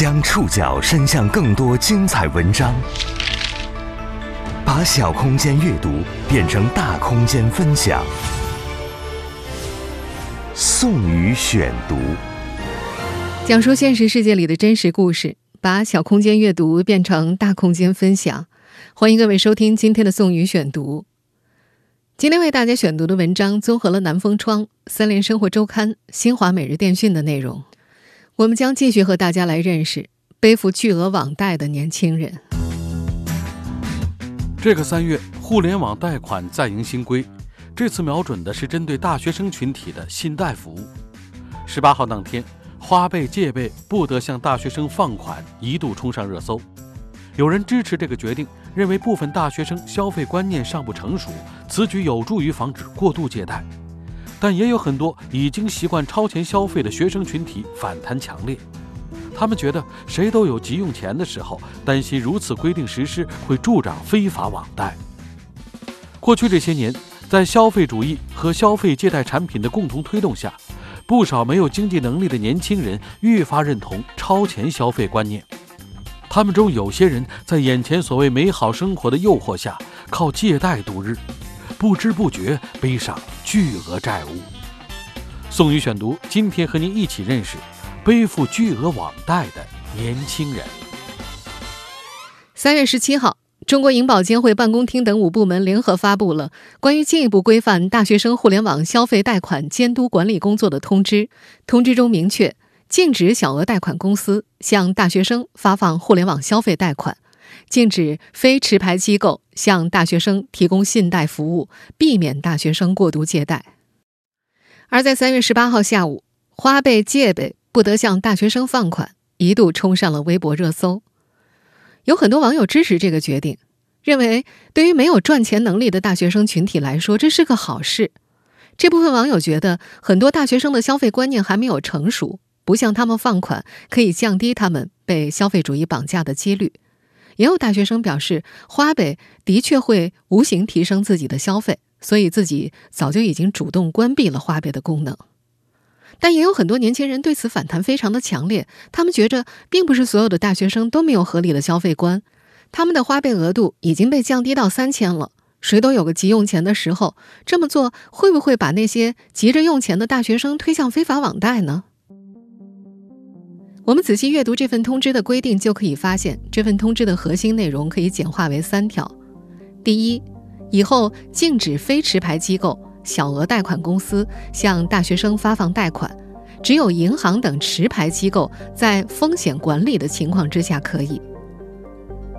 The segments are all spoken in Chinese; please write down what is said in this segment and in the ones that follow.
将触角伸向更多精彩文章，把小空间阅读变成大空间分享。宋宇选读，讲述现实世界里的真实故事，把小空间阅读变成大空间分享。欢迎各位收听今天的宋宇选读。今天为大家选读的文章综合了南风窗、三联生活周刊、新华每日电讯的内容。我们将继续和大家来认识背负巨额网贷的年轻人。这个三月，互联网贷款再迎新规，这次瞄准的是针对大学生群体的信贷服务。十八号当天，花呗、借呗不得向大学生放款，一度冲上热搜。有人支持这个决定，认为部分大学生消费观念尚不成熟，此举有助于防止过度借贷。但也有很多已经习惯超前消费的学生群体反弹强烈，他们觉得谁都有急用钱的时候，担心如此规定实施会助长非法网贷。过去这些年，在消费主义和消费借贷产品的共同推动下，不少没有经济能力的年轻人愈发认同超前消费观念。他们中有些人在眼前所谓美好生活的诱惑下，靠借贷度日。不知不觉背上巨额债务。宋宇选读，今天和您一起认识背负巨额网贷的年轻人。三月十七号，中国银保监会办公厅等五部门联合发布了 关于进一步规范大学生互联网消费贷款监督管理工作的通知。通知中明确，禁止小额贷款公司向大学生发放互联网消费贷款。禁止非持牌机构向大学生提供信贷服务，避免大学生过度借贷。而在三月十八号下午，花呗、借呗不得向大学生放款，一度冲上了微博热搜。有很多网友支持这个决定，认为对于没有赚钱能力的大学生群体来说，这是个好事。这部分网友觉得，很多大学生的消费观念还没有成熟，不向他们放款可以降低他们被消费主义绑架的几率。也有大学生表示，花呗的确会无形提升自己的消费，所以自己早就已经主动关闭了花呗的功能。但也有很多年轻人对此反弹非常的强烈，他们觉着并不是所有的大学生都没有合理的消费观，他们的花呗额度已经被降低到三千了，谁都有个急用钱的时候，这么做会不会把那些急着用钱的大学生推向非法网贷呢？我们仔细阅读这份通知的规定，就可以发现，这份通知的核心内容可以简化为三条：第一，以后禁止非持牌机构、小额贷款公司向大学生发放贷款，只有银行等持牌机构在风险管理的情况之下可以；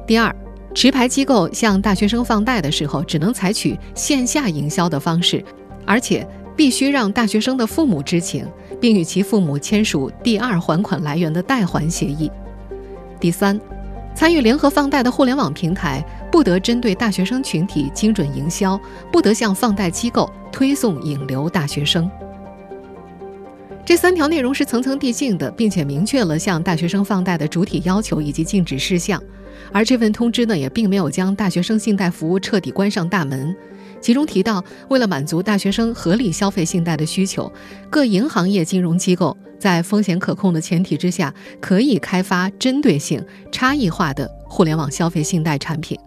第二，持牌机构向大学生放贷的时候，只能采取线下营销的方式，而且必须让大学生的父母知情。并与其父母签署第二还款来源的代还协议。第三，参与联合放贷的互联网平台不得针对大学生群体精准营销，不得向放贷机构推送引流大学生。这三条内容是层层递进的，并且明确了向大学生放贷的主体要求以及禁止事项。而这份通知呢，也并没有将大学生信贷服务彻底关上大门。其中提到，为了满足大学生合理消费信贷的需求，各银行业金融机构在风险可控的前提之下，可以开发针对性、差异化的互联网消费信贷产品，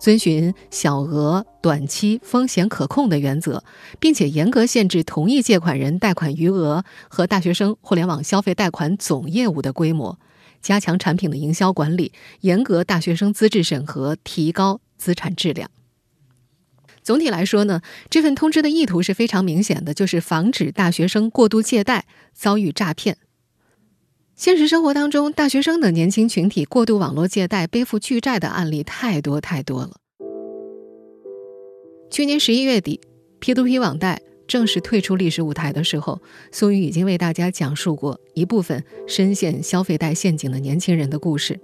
遵循小额、短期、风险可控的原则，并且严格限制同一借款人贷款余额和大学生互联网消费贷款总业务的规模，加强产品的营销管理，严格大学生资质审核，提高资产质量。总体来说呢，这份通知的意图是非常明显的，就是防止大学生过度借贷遭遇诈骗。现实生活当中，大学生等年轻群体过度网络借贷、背负巨债的案例太多太多了。去年十一月底，P2P 网贷正式退出历史舞台的时候，苏宇已经为大家讲述过一部分深陷消费贷陷阱的年轻人的故事。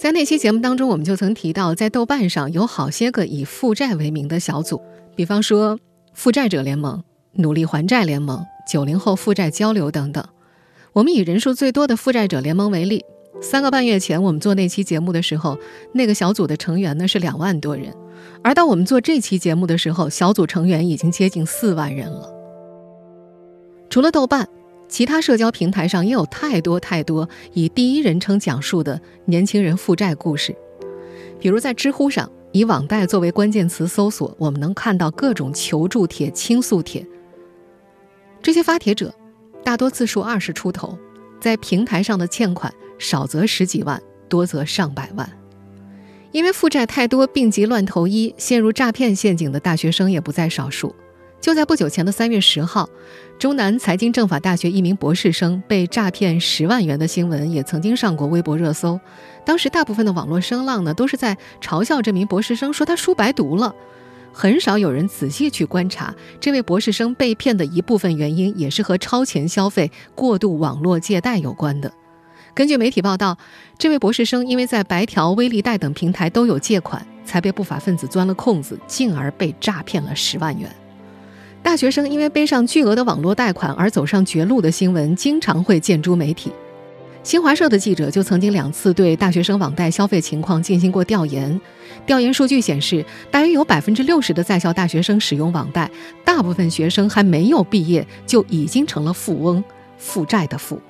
在那期节目当中，我们就曾提到，在豆瓣上有好些个以负债为名的小组，比方说“负债者联盟”、“努力还债联盟”、“九零后负债交流”等等。我们以人数最多的“负债者联盟”为例，三个半月前我们做那期节目的时候，那个小组的成员呢是两万多人，而到我们做这期节目的时候，小组成员已经接近四万人了。除了豆瓣。其他社交平台上也有太多太多以第一人称讲述的年轻人负债故事，比如在知乎上以“网贷”作为关键词搜索，我们能看到各种求助帖、倾诉帖。这些发帖者大多字数二十出头，在平台上的欠款少则十几万，多则上百万。因为负债太多，病急乱投医，陷入诈骗陷阱的大学生也不在少数。就在不久前的三月十号。中南财经政法大学一名博士生被诈骗十万元的新闻也曾经上过微博热搜。当时大部分的网络声浪呢，都是在嘲笑这名博士生，说他书白读了。很少有人仔细去观察，这位博士生被骗的一部分原因也是和超前消费、过度网络借贷有关的。根据媒体报道，这位博士生因为在白条、微利贷等平台都有借款，才被不法分子钻了空子，进而被诈骗了十万元。大学生因为背上巨额的网络贷款而走上绝路的新闻，经常会见诸媒体。新华社的记者就曾经两次对大学生网贷消费情况进行过调研。调研数据显示，大约有百分之六十的在校大学生使用网贷，大部分学生还没有毕业就已经成了富翁，负债的富。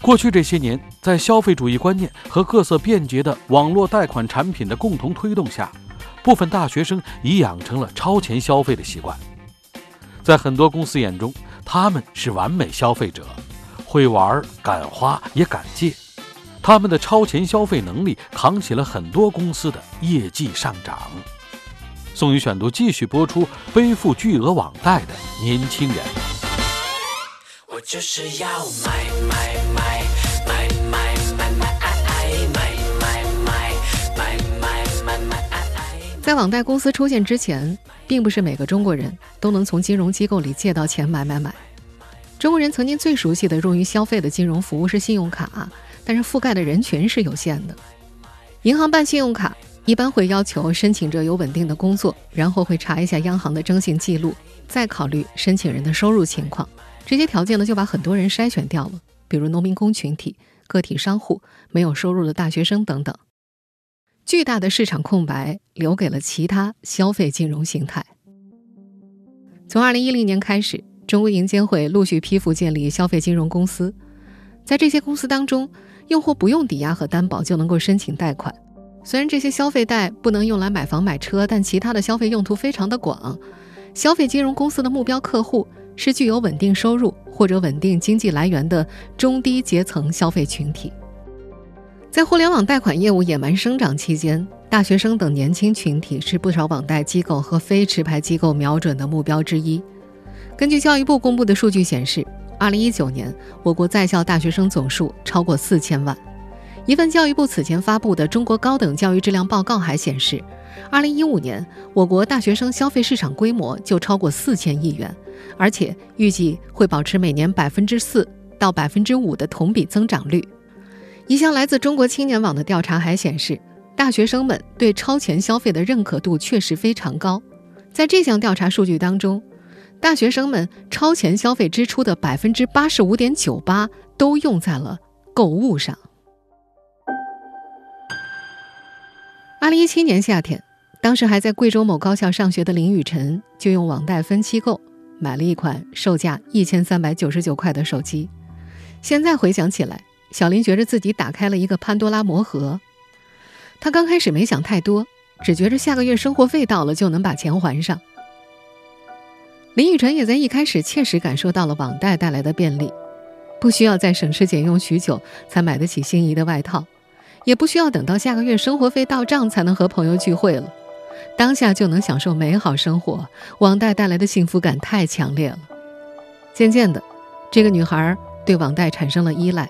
过去这些年，在消费主义观念和各色便捷的网络贷款产品的共同推动下。部分大学生已养成了超前消费的习惯，在很多公司眼中，他们是完美消费者，会玩、敢花也敢借，他们的超前消费能力扛起了很多公司的业绩上涨。宋宇选读继续播出：背负巨额网贷的年轻人。我就是要买买。在网贷公司出现之前，并不是每个中国人都能从金融机构里借到钱买买买。中国人曾经最熟悉的用于消费的金融服务是信用卡，但是覆盖的人群是有限的。银行办信用卡一般会要求申请者有稳定的工作，然后会查一下央行的征信记录，再考虑申请人的收入情况。这些条件呢，就把很多人筛选掉了，比如农民工群体、个体商户、没有收入的大学生等等。巨大的市场空白留给了其他消费金融形态。从二零一零年开始，中国银监会陆续批复建立消费金融公司，在这些公司当中，用户不用抵押和担保就能够申请贷款。虽然这些消费贷不能用来买房买车，但其他的消费用途非常的广。消费金融公司的目标客户是具有稳定收入或者稳定经济来源的中低阶层消费群体。在互联网贷款业务野蛮生长期间，大学生等年轻群体是不少网贷机构和非持牌机构瞄准的目标之一。根据教育部公布的数据显示，2019年我国在校大学生总数超过四千万。一份教育部此前发布的《中国高等教育质量报告》还显示，2015年我国大学生消费市场规模就超过四千亿元，而且预计会保持每年百分之四到百分之五的同比增长率。一项来自中国青年网的调查还显示，大学生们对超前消费的认可度确实非常高。在这项调查数据当中，大学生们超前消费支出的百分之八十五点九八都用在了购物上。二零一七年夏天，当时还在贵州某高校上学的林雨辰，就用网贷分期购买了一款售价一千三百九十九块的手机。现在回想起来，小林觉着自己打开了一个潘多拉魔盒。他刚开始没想太多，只觉着下个月生活费到了就能把钱还上。林雨辰也在一开始切实感受到了网贷带来的便利，不需要再省吃俭用许久才买得起心仪的外套，也不需要等到下个月生活费到账才能和朋友聚会了，当下就能享受美好生活。网贷带来的幸福感太强烈了。渐渐的，这个女孩对网贷产生了依赖。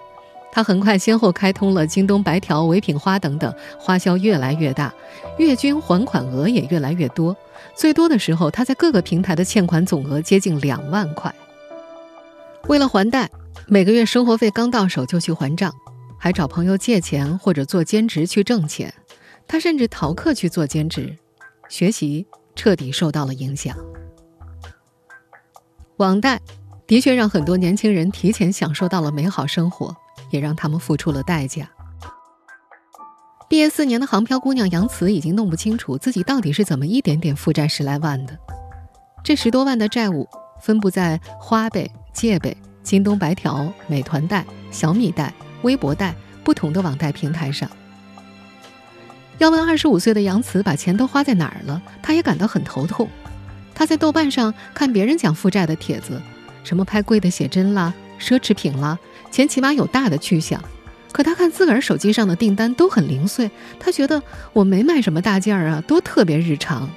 他很快先后开通了京东白条、唯品花等等，花销越来越大，月均还款额也越来越多。最多的时候，他在各个平台的欠款总额接近两万块。为了还贷，每个月生活费刚到手就去还账，还找朋友借钱或者做兼职去挣钱。他甚至逃课去做兼职，学习彻底受到了影响。网贷的确让很多年轻人提前享受到了美好生活。也让他们付出了代价。毕业四年的航漂姑娘杨慈已经弄不清楚自己到底是怎么一点点负债十来万的。这十多万的债务分布在花呗、借呗、京东白条、美团贷、小米贷、微博贷不同的网贷平台上。要问二十五岁的杨慈把钱都花在哪儿了，他也感到很头痛。他在豆瓣上看别人讲负债的帖子，什么拍贵的写真啦、奢侈品啦，钱起码有大的去向。可他看自个儿手机上的订单都很零碎，他觉得我没买什么大件儿啊，都特别日常。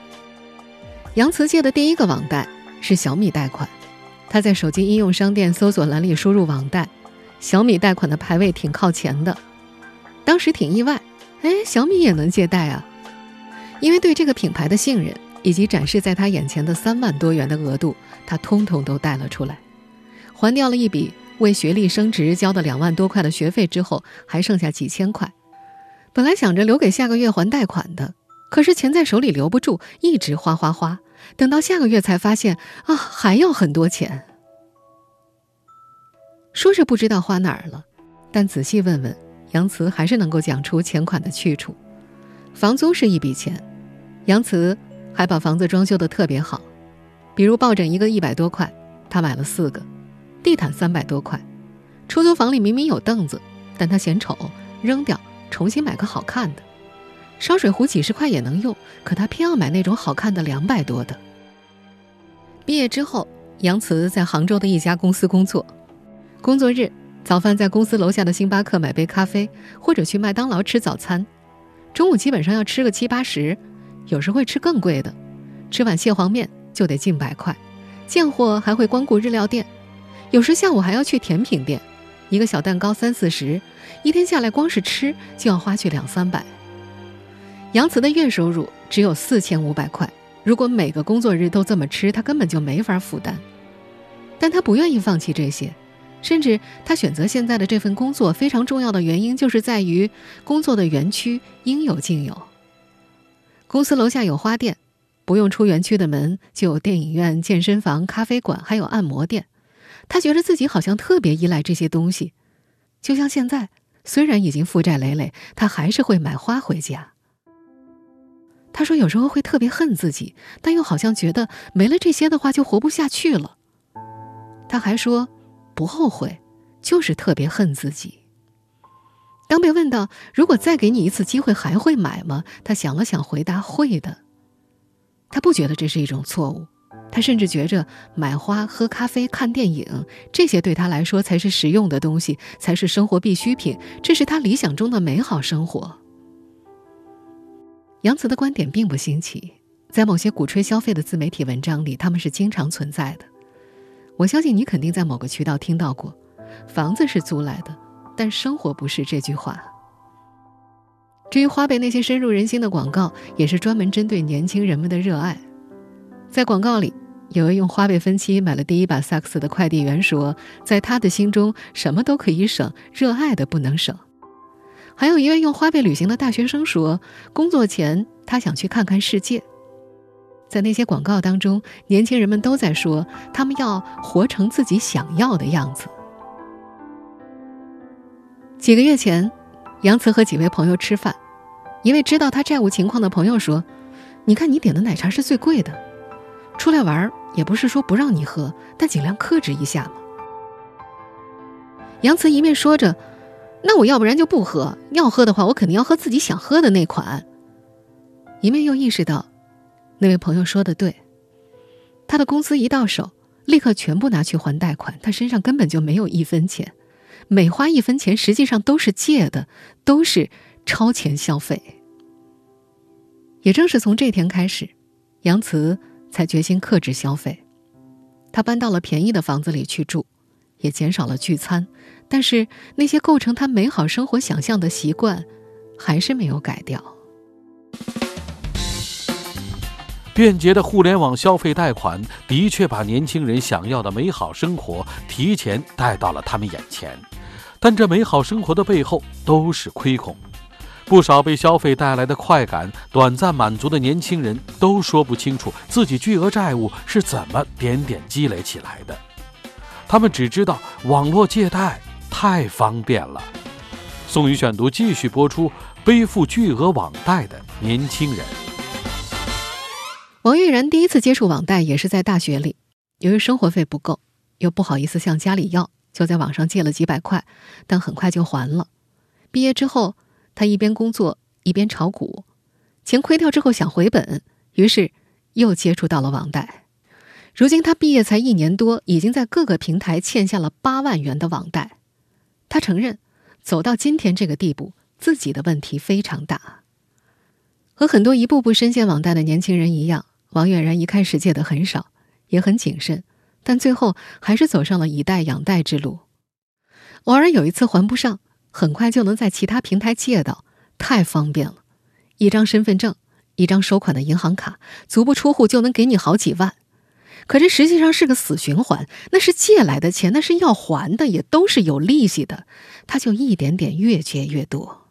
杨慈借的第一个网贷是小米贷款，他在手机应用商店搜索栏里输入网贷，小米贷款的排位挺靠前的，当时挺意外。哎，小米也能借贷啊！因为对这个品牌的信任，以及展示在他眼前的三万多元的额度，他通通都贷了出来。还掉了一笔为学历升职交的两万多块的学费之后，还剩下几千块。本来想着留给下个月还贷款的，可是钱在手里留不住，一直花花花。等到下个月才发现啊，还要很多钱。说是不知道花哪儿了，但仔细问问。杨慈还是能够讲出钱款的去处，房租是一笔钱，杨慈还把房子装修的特别好，比如抱枕一个一百多块，他买了四个，地毯三百多块，出租房里明明有凳子，但他嫌丑扔掉，重新买个好看的，烧水壶几十块也能用，可他偏要买那种好看的两百多的。毕业之后，杨慈在杭州的一家公司工作，工作日。早饭在公司楼下的星巴克买杯咖啡，或者去麦当劳吃早餐。中午基本上要吃个七八十，有时会吃更贵的，吃碗蟹黄面就得近百块。见货还会光顾日料店，有时下午还要去甜品店，一个小蛋糕三四十，一天下来光是吃就要花去两三百。杨慈的月收入只有四千五百块，如果每个工作日都这么吃，他根本就没法负担。但他不愿意放弃这些。甚至他选择现在的这份工作，非常重要的原因就是在于工作的园区应有尽有。公司楼下有花店，不用出园区的门就有电影院、健身房、咖啡馆，还有按摩店。他觉得自己好像特别依赖这些东西，就像现在，虽然已经负债累累，他还是会买花回家。他说有时候会特别恨自己，但又好像觉得没了这些的话就活不下去了。他还说。不后悔，就是特别恨自己。当被问到如果再给你一次机会，还会买吗？他想了想，回答会的。他不觉得这是一种错误，他甚至觉着买花、喝咖啡、看电影这些对他来说才是实用的东西，才是生活必需品，这是他理想中的美好生活。杨慈的观点并不新奇，在某些鼓吹消费的自媒体文章里，他们是经常存在的。我相信你肯定在某个渠道听到过，“房子是租来的，但生活不是”这句话。至于花呗那些深入人心的广告，也是专门针对年轻人们的热爱。在广告里，有位用花呗分期买了第一把萨克斯的快递员说，在他的心中，什么都可以省，热爱的不能省。还有一位用花呗旅行的大学生说，工作前他想去看看世界。在那些广告当中，年轻人们都在说他们要活成自己想要的样子。几个月前，杨慈和几位朋友吃饭，一位知道他债务情况的朋友说：“你看，你点的奶茶是最贵的，出来玩也不是说不让你喝，但尽量克制一下嘛。”杨慈一面说着：“那我要不然就不喝，要喝的话，我肯定要喝自己想喝的那款。”一面又意识到。那位朋友说的对，他的工资一到手，立刻全部拿去还贷款，他身上根本就没有一分钱，每花一分钱，实际上都是借的，都是超前消费。也正是从这天开始，杨慈才决心克制消费，他搬到了便宜的房子里去住，也减少了聚餐，但是那些构成他美好生活想象的习惯，还是没有改掉。便捷的互联网消费贷款的确把年轻人想要的美好生活提前带到了他们眼前，但这美好生活的背后都是亏空。不少被消费带来的快感短暂满足的年轻人都说不清楚自己巨额债务是怎么点点积累起来的，他们只知道网络借贷太方便了。宋宇选读继续播出：背负巨额网贷的年轻人。王玉然第一次接触网贷也是在大学里，由于生活费不够，又不好意思向家里要，就在网上借了几百块，但很快就还了。毕业之后，他一边工作一边炒股，钱亏掉之后想回本，于是又接触到了网贷。如今他毕业才一年多，已经在各个平台欠下了八万元的网贷。他承认，走到今天这个地步，自己的问题非常大。和很多一步步深陷网贷的年轻人一样，王远然一开始借的很少，也很谨慎，但最后还是走上了以贷养贷之路。偶尔有一次还不上，很快就能在其他平台借到，太方便了，一张身份证，一张收款的银行卡，足不出户就能给你好几万。可这实际上是个死循环，那是借来的钱，那是要还的，也都是有利息的，他就一点点越借越多。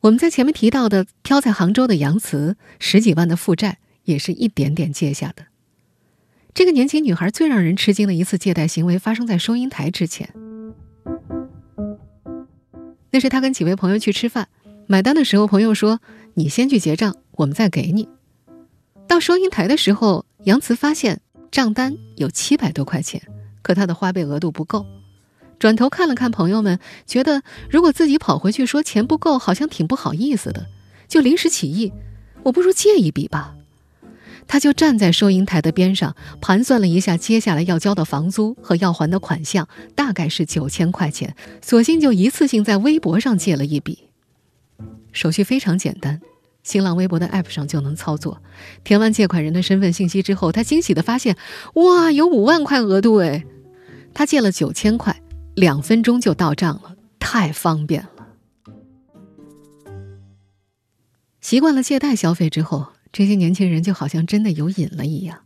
我们在前面提到的漂在杭州的杨慈，十几万的负债也是一点点借下的。这个年轻女孩最让人吃惊的一次借贷行为发生在收银台之前，那是他跟几位朋友去吃饭，买单的时候，朋友说：“你先去结账，我们再给你。”到收银台的时候。杨慈发现账单有七百多块钱，可他的花呗额度不够。转头看了看朋友们，觉得如果自己跑回去说钱不够，好像挺不好意思的，就临时起意，我不如借一笔吧。他就站在收银台的边上，盘算了一下接下来要交的房租和要还的款项，大概是九千块钱，索性就一次性在微博上借了一笔，手续非常简单。新浪微博的 App 上就能操作，填完借款人的身份信息之后，他惊喜地发现，哇，有五万块额度哎！他借了九千块，两分钟就到账了，太方便了。习惯了借贷消费之后，这些年轻人就好像真的有瘾了一样。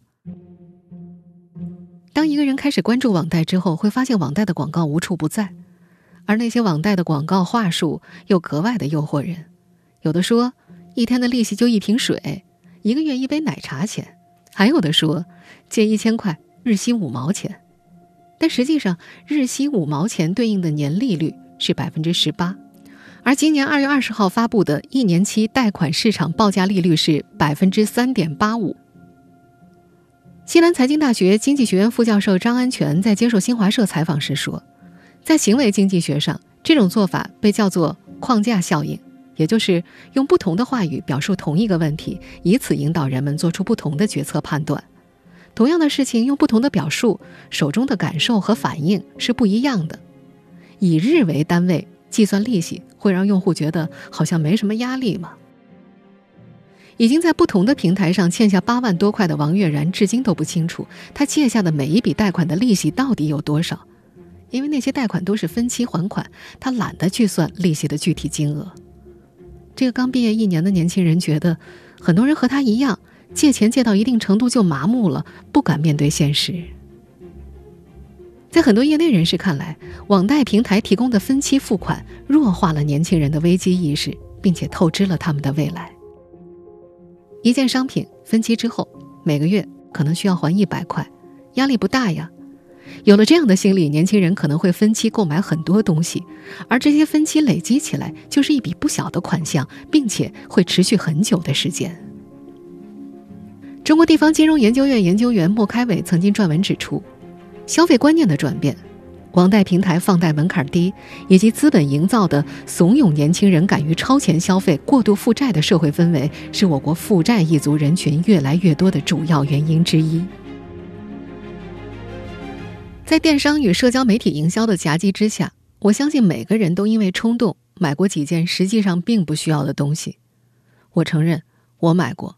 当一个人开始关注网贷之后，会发现网贷的广告无处不在，而那些网贷的广告话术又格外的诱惑人，有的说。一天的利息就一瓶水，一个月一杯奶茶钱，还有的说借一千块日息五毛钱，但实际上日息五毛钱对应的年利率是百分之十八，而今年二月二十号发布的一年期贷款市场报价利率是百分之三点八五。西南财经大学经济学院副教授张安全在接受新华社采访时说，在行为经济学上，这种做法被叫做框架效应。也就是用不同的话语表述同一个问题，以此引导人们做出不同的决策判断。同样的事情用不同的表述，手中的感受和反应是不一样的。以日为单位计算利息，会让用户觉得好像没什么压力吗？已经在不同的平台上欠下八万多块的王月然，至今都不清楚他借下的每一笔贷款的利息到底有多少，因为那些贷款都是分期还款，他懒得去算利息的具体金额。这个刚毕业一年的年轻人觉得，很多人和他一样，借钱借到一定程度就麻木了，不敢面对现实。在很多业内人士看来，网贷平台提供的分期付款弱化了年轻人的危机意识，并且透支了他们的未来。一件商品分期之后，每个月可能需要还一百块，压力不大呀。有了这样的心理，年轻人可能会分期购买很多东西，而这些分期累积起来就是一笔不小的款项，并且会持续很久的时间。中国地方金融研究院研究员莫开伟曾经撰文指出，消费观念的转变、网贷平台放贷门槛低，以及资本营造的怂恿年轻人敢于超前消费、过度负债的社会氛围，是我国负债一族人群越来越多的主要原因之一。在电商与社交媒体营销的夹击之下，我相信每个人都因为冲动买过几件实际上并不需要的东西。我承认，我买过，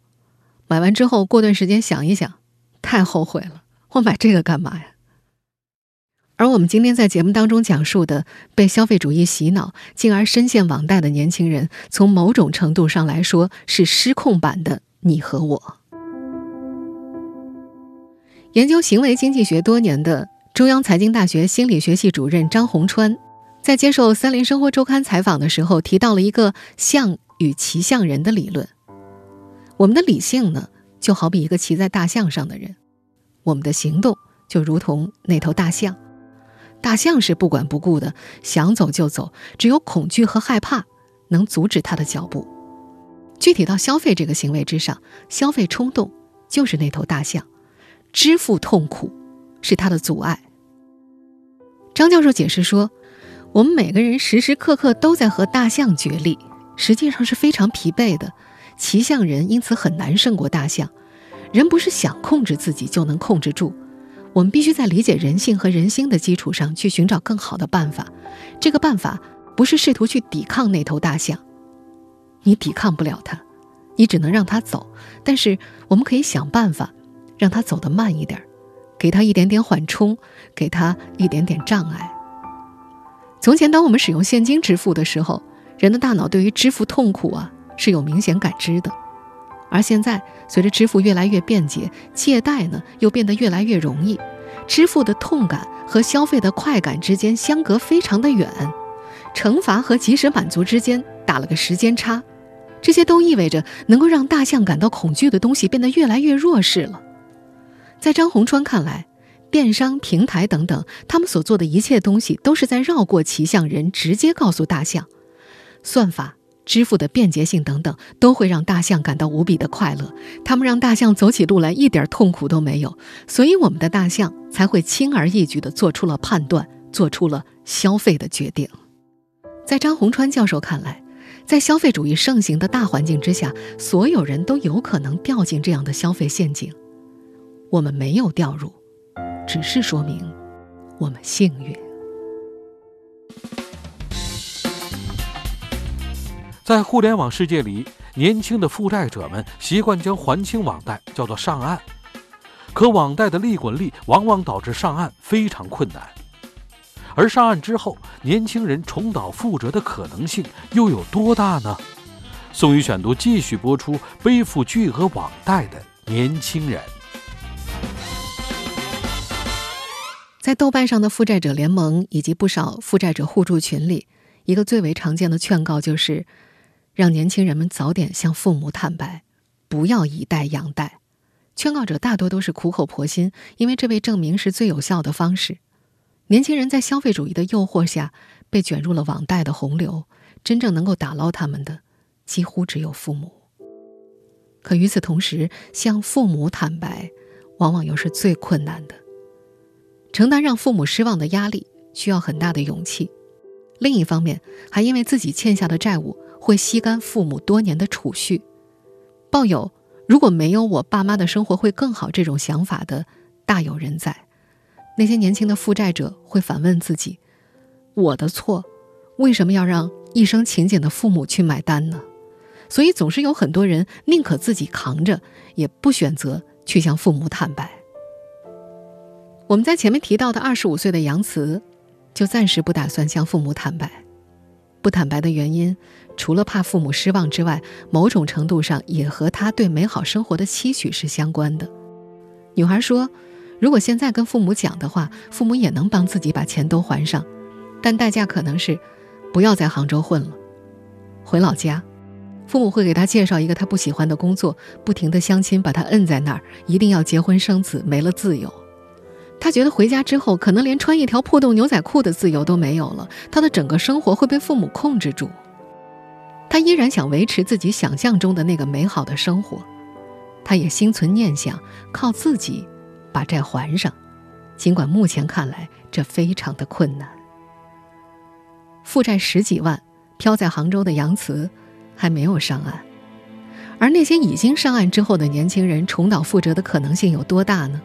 买完之后过段时间想一想，太后悔了，我买这个干嘛呀？而我们今天在节目当中讲述的被消费主义洗脑，进而深陷网贷的年轻人，从某种程度上来说是失控版的你和我。研究行为经济学多年的。中央财经大学心理学系主任张宏川，在接受《三联生活周刊》采访的时候，提到了一个“象与骑象人”的理论。我们的理性呢，就好比一个骑在大象上的人；我们的行动就如同那头大象。大象是不管不顾的，想走就走，只有恐惧和害怕能阻止它的脚步。具体到消费这个行为之上，消费冲动就是那头大象。支付痛苦是它的阻碍。张教授解释说，我们每个人时时刻刻都在和大象角力，实际上是非常疲惫的。骑象人因此很难胜过大象。人不是想控制自己就能控制住，我们必须在理解人性和人心的基础上去寻找更好的办法。这个办法不是试图去抵抗那头大象，你抵抗不了它，你只能让它走。但是我们可以想办法让它走得慢一点，给它一点点缓冲，给它一点点障碍。从前，当我们使用现金支付的时候，人的大脑对于支付痛苦啊是有明显感知的。而现在，随着支付越来越便捷，借贷呢又变得越来越容易，支付的痛感和消费的快感之间相隔非常的远，惩罚和及时满足之间打了个时间差，这些都意味着能够让大象感到恐惧的东西变得越来越弱势了。在张宏川看来，电商平台等等，他们所做的一切东西都是在绕过骑象人，直接告诉大象，算法。支付的便捷性等等，都会让大象感到无比的快乐。他们让大象走起路来一点痛苦都没有，所以我们的大象才会轻而易举地做出了判断，做出了消费的决定。在张洪川教授看来，在消费主义盛行的大环境之下，所有人都有可能掉进这样的消费陷阱。我们没有掉入，只是说明我们幸运。在互联网世界里，年轻的负债者们习惯将还清网贷叫做上岸，可网贷的利滚利往往导致上岸非常困难。而上岸之后，年轻人重蹈覆辙的可能性又有多大呢？宋宇选读继续播出：背负巨额网贷的年轻人。在豆瓣上的负债者联盟以及不少负债者互助群里，一个最为常见的劝告就是。让年轻人们早点向父母坦白，不要以贷养贷。劝告者大多都是苦口婆心，因为这被证明是最有效的方式。年轻人在消费主义的诱惑下被卷入了网贷的洪流，真正能够打捞他们的，几乎只有父母。可与此同时，向父母坦白，往往又是最困难的。承担让父母失望的压力，需要很大的勇气。另一方面，还因为自己欠下的债务。会吸干父母多年的储蓄，抱有如果没有我爸妈的生活会更好这种想法的大有人在。那些年轻的负债者会反问自己：我的错，为什么要让一生勤俭的父母去买单呢？所以总是有很多人宁可自己扛着，也不选择去向父母坦白。我们在前面提到的二十五岁的杨慈，就暂时不打算向父母坦白。不坦白的原因，除了怕父母失望之外，某种程度上也和他对美好生活的期许是相关的。女孩说：“如果现在跟父母讲的话，父母也能帮自己把钱都还上，但代价可能是不要在杭州混了，回老家。父母会给他介绍一个他不喜欢的工作，不停的相亲把他摁在那儿，一定要结婚生子，没了自由。”他觉得回家之后，可能连穿一条破洞牛仔裤的自由都没有了。他的整个生活会被父母控制住。他依然想维持自己想象中的那个美好的生活，他也心存念想，靠自己把债还上。尽管目前看来这非常的困难。负债十几万，漂在杭州的杨慈还没有上岸，而那些已经上岸之后的年轻人，重蹈覆辙的可能性有多大呢？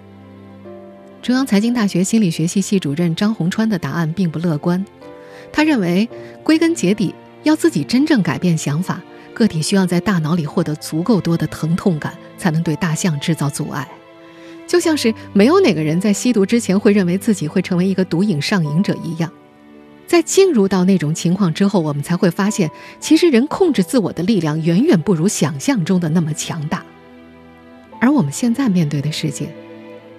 中央财经大学心理学系系主任张宏川的答案并不乐观。他认为，归根结底，要自己真正改变想法，个体需要在大脑里获得足够多的疼痛感，才能对大象制造阻碍。就像是没有哪个人在吸毒之前会认为自己会成为一个毒瘾上瘾者一样。在进入到那种情况之后，我们才会发现，其实人控制自我的力量远远不如想象中的那么强大。而我们现在面对的世界。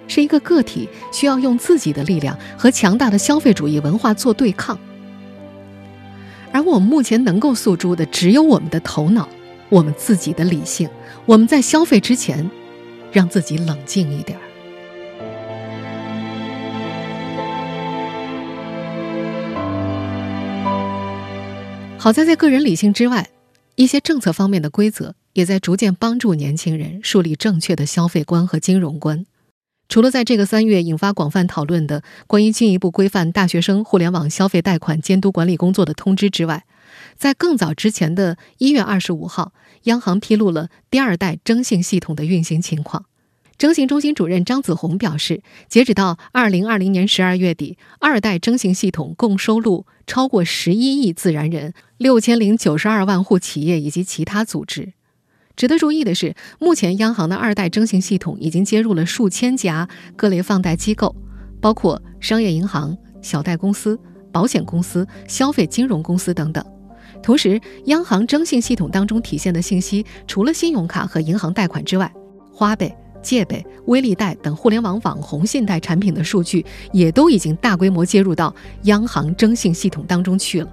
是一个个体需要用自己的力量和强大的消费主义文化做对抗，而我们目前能够诉诸的只有我们的头脑，我们自己的理性。我们在消费之前，让自己冷静一点儿。好在，在个人理性之外，一些政策方面的规则也在逐渐帮助年轻人树立正确的消费观和金融观。除了在这个三月引发广泛讨论的关于进一步规范大学生互联网消费贷款监督管理工作的通知之外，在更早之前的一月二十五号，央行披露了第二代征信系统的运行情况。征信中心主任张子红表示，截止到二零二零年十二月底，二代征信系统共收录超过十一亿自然人、六千零九十二万户企业以及其他组织。值得注意的是，目前央行的二代征信系统已经接入了数千家各类放贷机构，包括商业银行、小贷公司、保险公司、消费金融公司等等。同时，央行征信系统当中体现的信息，除了信用卡和银行贷款之外，花呗。借呗、微粒贷等互联网网红信贷产品的数据，也都已经大规模接入到央行征信系统当中去了。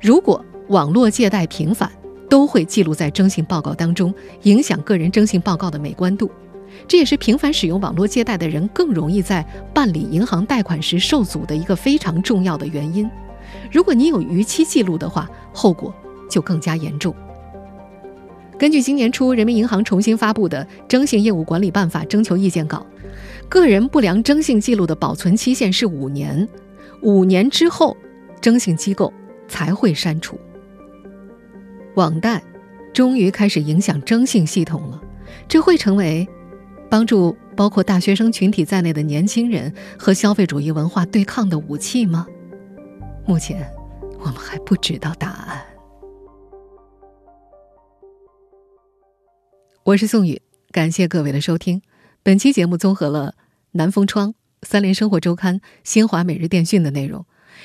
如果网络借贷频繁，都会记录在征信报告当中，影响个人征信报告的美观度。这也是频繁使用网络借贷的人更容易在办理银行贷款时受阻的一个非常重要的原因。如果你有逾期记录的话，后果就更加严重。根据今年初人民银行重新发布的《征信业务管理办法》征求意见稿，个人不良征信记录的保存期限是五年，五年之后，征信机构才会删除。网贷终于开始影响征信系统了，这会成为帮助包括大学生群体在内的年轻人和消费主义文化对抗的武器吗？目前，我们还不知道答案。我是宋宇，感谢各位的收听。本期节目综合了南风窗、三联生活周刊、新华每日电讯的内容。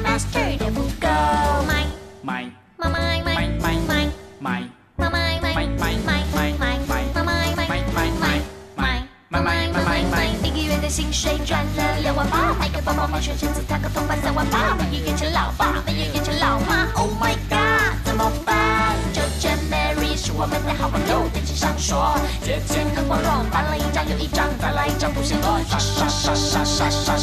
比赛，master 的不够。买买买买买买买买买买买买买买买买买买买一个月的薪水赚了两万八，买个包包，买双鞋子，烫个头发三万八，没有变成老爸，没有变成老妈。Oh my god，怎么办？我们的好朋友，电视上说借钱很光荣，办了一张又一张，再来一张不嫌多。刷刷刷刷刷刷。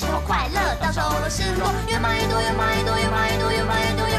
时候快乐，到时候失落，越买越多，越买越多，越买越多，越买越多。